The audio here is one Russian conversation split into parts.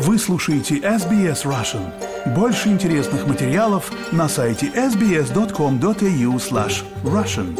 Вы слушаете SBS Russian. Больше интересных материалов на сайте sbs.com.au slash russian.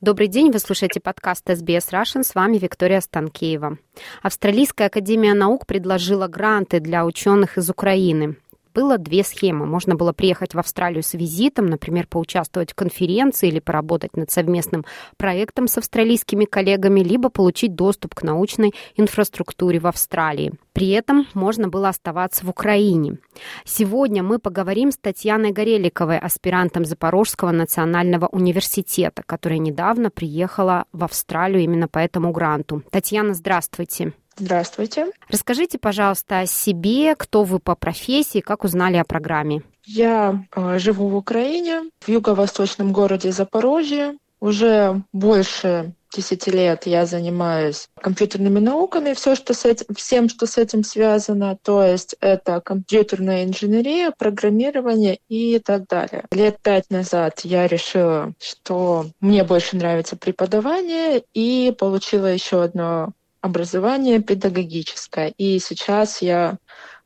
Добрый день, вы слушаете подкаст SBS Russian, с вами Виктория Станкеева. Австралийская академия наук предложила гранты для ученых из Украины было две схемы. Можно было приехать в Австралию с визитом, например, поучаствовать в конференции или поработать над совместным проектом с австралийскими коллегами, либо получить доступ к научной инфраструктуре в Австралии. При этом можно было оставаться в Украине. Сегодня мы поговорим с Татьяной Гореликовой, аспирантом Запорожского национального университета, которая недавно приехала в Австралию именно по этому гранту. Татьяна, здравствуйте. Здравствуйте. Расскажите, пожалуйста, о себе, кто вы по профессии, как узнали о программе. Я э, живу в Украине, в юго-восточном городе Запорожье. Уже больше 10 лет я занимаюсь компьютерными науками, все, что с этим, всем, что с этим связано, то есть это компьютерная инженерия, программирование и так далее. Лет пять назад я решила, что мне больше нравится преподавание и получила еще одно образование педагогическое. И сейчас я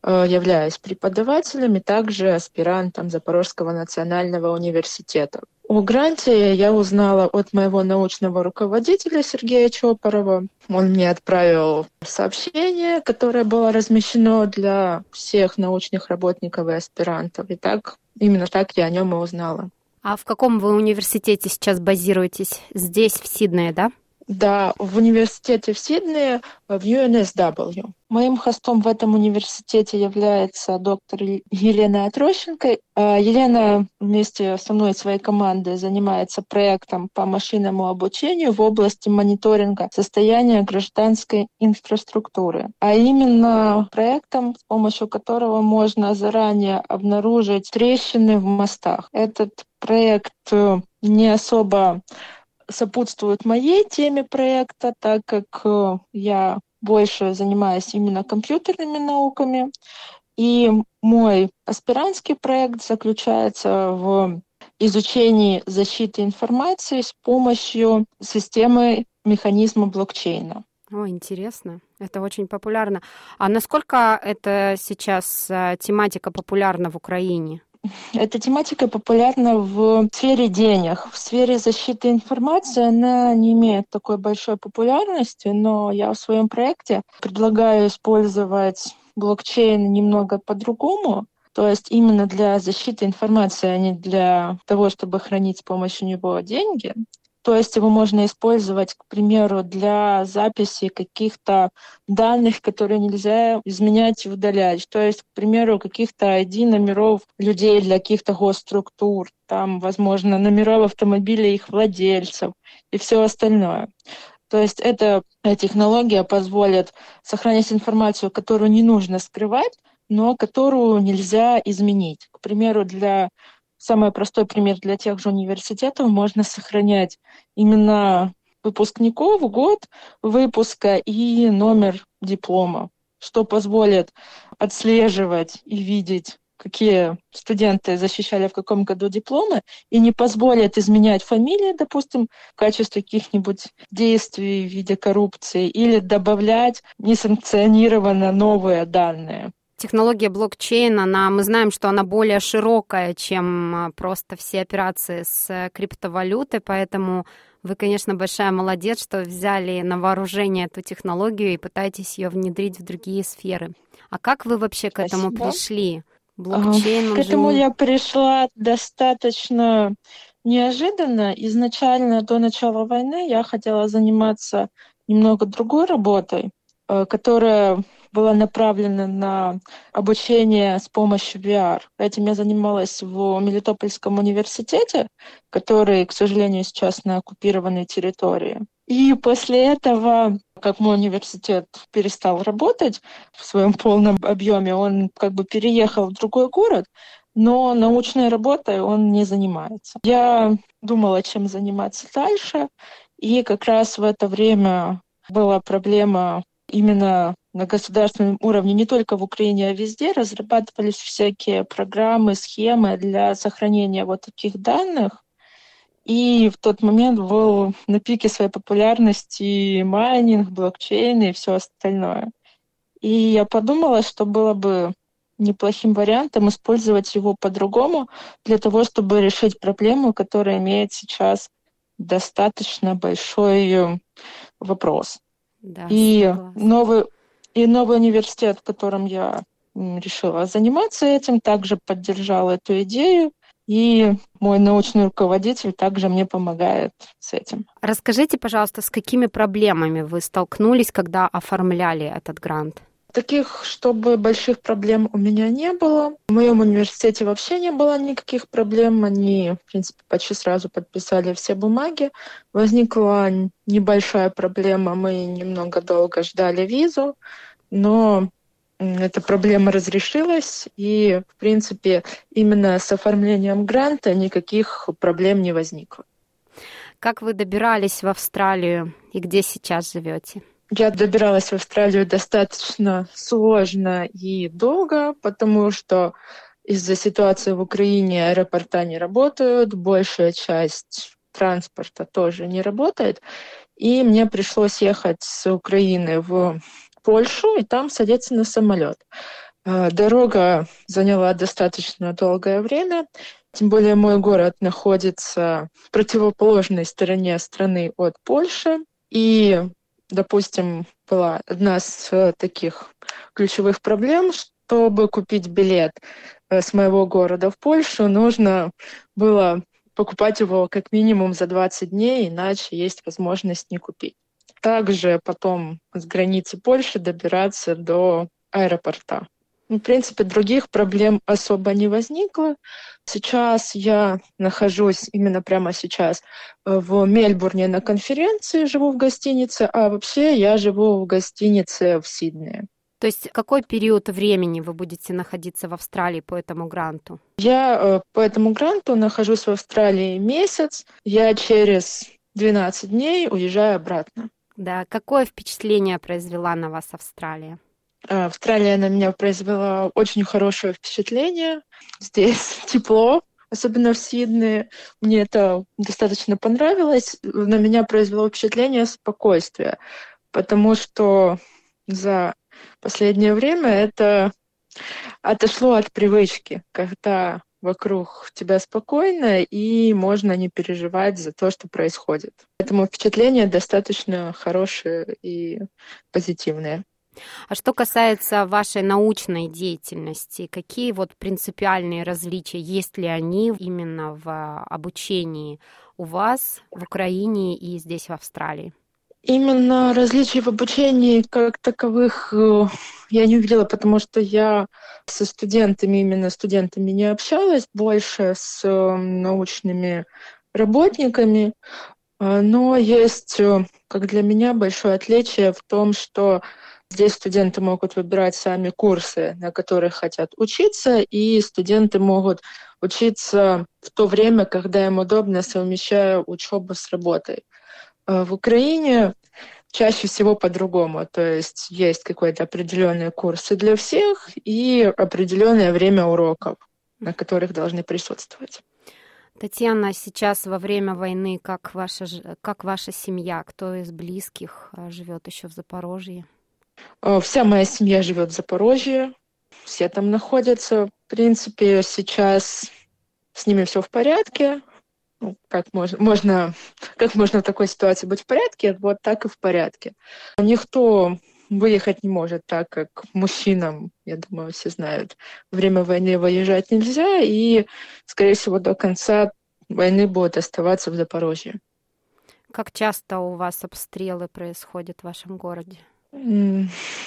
э, являюсь преподавателем и также аспирантом Запорожского национального университета. О гранте я узнала от моего научного руководителя Сергея Чопорова. Он мне отправил сообщение, которое было размещено для всех научных работников и аспирантов. И так, именно так я о нем и узнала. А в каком вы университете сейчас базируетесь? Здесь, в Сиднее, да? Да, в университете в Сиднее, в UNSW. Моим хостом в этом университете является доктор Елена Отрощенко. А, Елена вместе со мной и своей командой занимается проектом по машинному обучению в области мониторинга состояния гражданской инфраструктуры. А именно проектом, с помощью которого можно заранее обнаружить трещины в мостах. Этот проект э, не особо сопутствуют моей теме проекта, так как э, я больше занимаюсь именно компьютерными науками. И мой аспирантский проект заключается в изучении защиты информации с помощью системы механизма блокчейна. О, интересно. Это очень популярно. А насколько это сейчас э, тематика популярна в Украине? Эта тематика популярна в сфере денег. В сфере защиты информации она не имеет такой большой популярности, но я в своем проекте предлагаю использовать блокчейн немного по-другому. То есть именно для защиты информации, а не для того, чтобы хранить с помощью него деньги. То есть его можно использовать, к примеру, для записи каких-то данных, которые нельзя изменять и удалять. То есть, к примеру, каких-то ID номеров людей для каких-то госструктур, там, возможно, номеров автомобилей их владельцев и все остальное. То есть эта технология позволит сохранять информацию, которую не нужно скрывать, но которую нельзя изменить. К примеру, для Самый простой пример для тех же университетов можно сохранять именно выпускников, год выпуска и номер диплома, что позволит отслеживать и видеть какие студенты защищали в каком году дипломы, и не позволит изменять фамилии, допустим, в качестве каких-нибудь действий в виде коррупции, или добавлять несанкционированно новые данные технология блокчейн, она, мы знаем, что она более широкая, чем а, просто все операции с э, криптовалютой, поэтому вы, конечно, большая молодец, что взяли на вооружение эту технологию и пытаетесь ее внедрить в другие сферы. А как вы вообще к этому Спасибо. пришли? Блокчейн, к этому же... я пришла достаточно неожиданно. Изначально до начала войны я хотела заниматься немного другой работой, э, которая была направлена на обучение с помощью VR. Этим я занималась в Мелитопольском университете, который, к сожалению, сейчас на оккупированной территории. И после этого, как мой университет перестал работать в своем полном объеме, он как бы переехал в другой город, но научной работой он не занимается. Я думала, чем заниматься дальше, и как раз в это время была проблема именно на государственном уровне, не только в Украине, а везде, разрабатывались всякие программы, схемы для сохранения вот таких данных. И в тот момент был на пике своей популярности майнинг, блокчейн и все остальное. И я подумала, что было бы неплохим вариантом использовать его по-другому для того, чтобы решить проблему, которая имеет сейчас достаточно большой э, вопрос. Да, и новый и новый университет, в котором я решила заниматься этим, также поддержал эту идею. И мой научный руководитель также мне помогает с этим. Расскажите, пожалуйста, с какими проблемами вы столкнулись, когда оформляли этот грант? Таких, чтобы больших проблем у меня не было. В моем университете вообще не было никаких проблем. Они, в принципе, почти сразу подписали все бумаги. Возникла небольшая проблема. Мы немного долго ждали визу, но эта проблема разрешилась, и, в принципе, именно с оформлением гранта никаких проблем не возникло. Как вы добирались в Австралию и где сейчас живете? Я добиралась в Австралию достаточно сложно и долго, потому что из-за ситуации в Украине аэропорта не работают, большая часть транспорта тоже не работает. И мне пришлось ехать с Украины в Польшу и там садиться на самолет. А, дорога заняла достаточно долгое время, тем более мой город находится в противоположной стороне страны от Польши. И, допустим, была одна из таких ключевых проблем, чтобы купить билет э, с моего города в Польшу, нужно было покупать его как минимум за 20 дней, иначе есть возможность не купить также потом с границы Польши добираться до аэропорта. Ну, в принципе, других проблем особо не возникло. Сейчас я нахожусь, именно прямо сейчас, в Мельбурне на конференции, живу в гостинице, а вообще я живу в гостинице в Сиднее. То есть какой период времени вы будете находиться в Австралии по этому гранту? Я э, по этому гранту нахожусь в Австралии месяц. Я через 12 дней уезжаю обратно. Да, какое впечатление произвела на вас Австралия? А, Австралия на меня произвела очень хорошее впечатление. Здесь тепло, особенно в Сиднее. Мне это достаточно понравилось. На меня произвело впечатление спокойствия, потому что за последнее время это отошло от привычки, когда вокруг тебя спокойно, и можно не переживать за то, что происходит. Поэтому впечатления достаточно хорошие и позитивные. А что касается вашей научной деятельности, какие вот принципиальные различия, есть ли они именно в обучении у вас в Украине и здесь в Австралии? Именно различий в обучении как таковых э, я не увидела, потому что я со студентами, именно студентами не общалась, больше с э, научными работниками. Э, но есть, как для меня, большое отличие в том, что здесь студенты могут выбирать сами курсы, на которых хотят учиться, и студенты могут учиться в то время, когда им удобно, совмещая учебу с работой. А, в Украине чаще всего по-другому. То есть есть какой-то определенные курсы для всех и определенное время уроков, на которых должны присутствовать. Татьяна, сейчас во время войны как ваша, как ваша семья, кто из близких а, живет еще в Запорожье? А, вся моя семья живет в Запорожье, все там находятся. В принципе, сейчас с ними все в порядке ну, как можно, можно, как можно в такой ситуации быть в порядке, вот так и в порядке. Никто выехать не может, так как мужчинам, я думаю, все знают, время войны выезжать нельзя, и, скорее всего, до конца войны будут оставаться в Запорожье. Как часто у вас обстрелы происходят в вашем городе?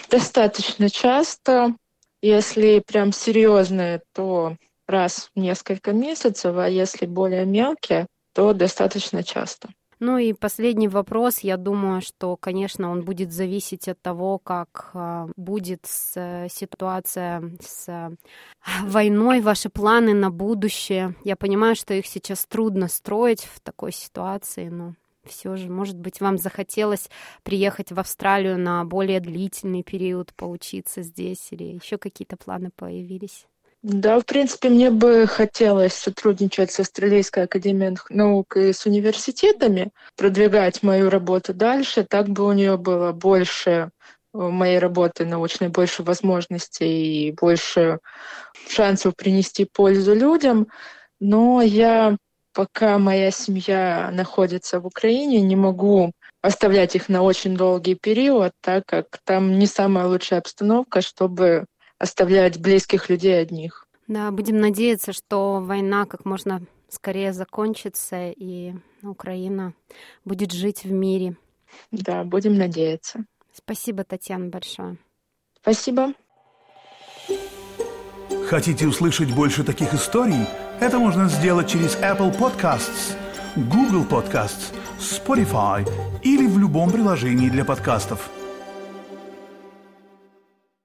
Достаточно часто. Если прям серьезные, то раз в несколько месяцев, а если более мелкие, то достаточно часто. Ну и последний вопрос. Я думаю, что, конечно, он будет зависеть от того, как а, будет ситуация с а, войной, ваши планы на будущее. Я понимаю, что их сейчас трудно строить в такой ситуации, но все же, может быть, вам захотелось приехать в Австралию на более длительный период, поучиться здесь, или еще какие-то планы появились? Да, в принципе, мне бы хотелось сотрудничать с Австралийской академией наук и с университетами, продвигать мою работу дальше, так бы у нее было больше э, моей работы научной, больше возможностей и больше шансов принести пользу людям. Но я, пока моя семья находится в Украине, не могу оставлять их на очень долгий период, так как там не самая лучшая обстановка, чтобы оставлять близких людей одних. Да, будем надеяться, что война как можно скорее закончится, и Украина будет жить в мире. Да, будем надеяться. Спасибо, Татьяна, большое. Спасибо. Хотите услышать больше таких историй? Это можно сделать через Apple Podcasts, Google Podcasts, Spotify или в любом приложении для подкастов.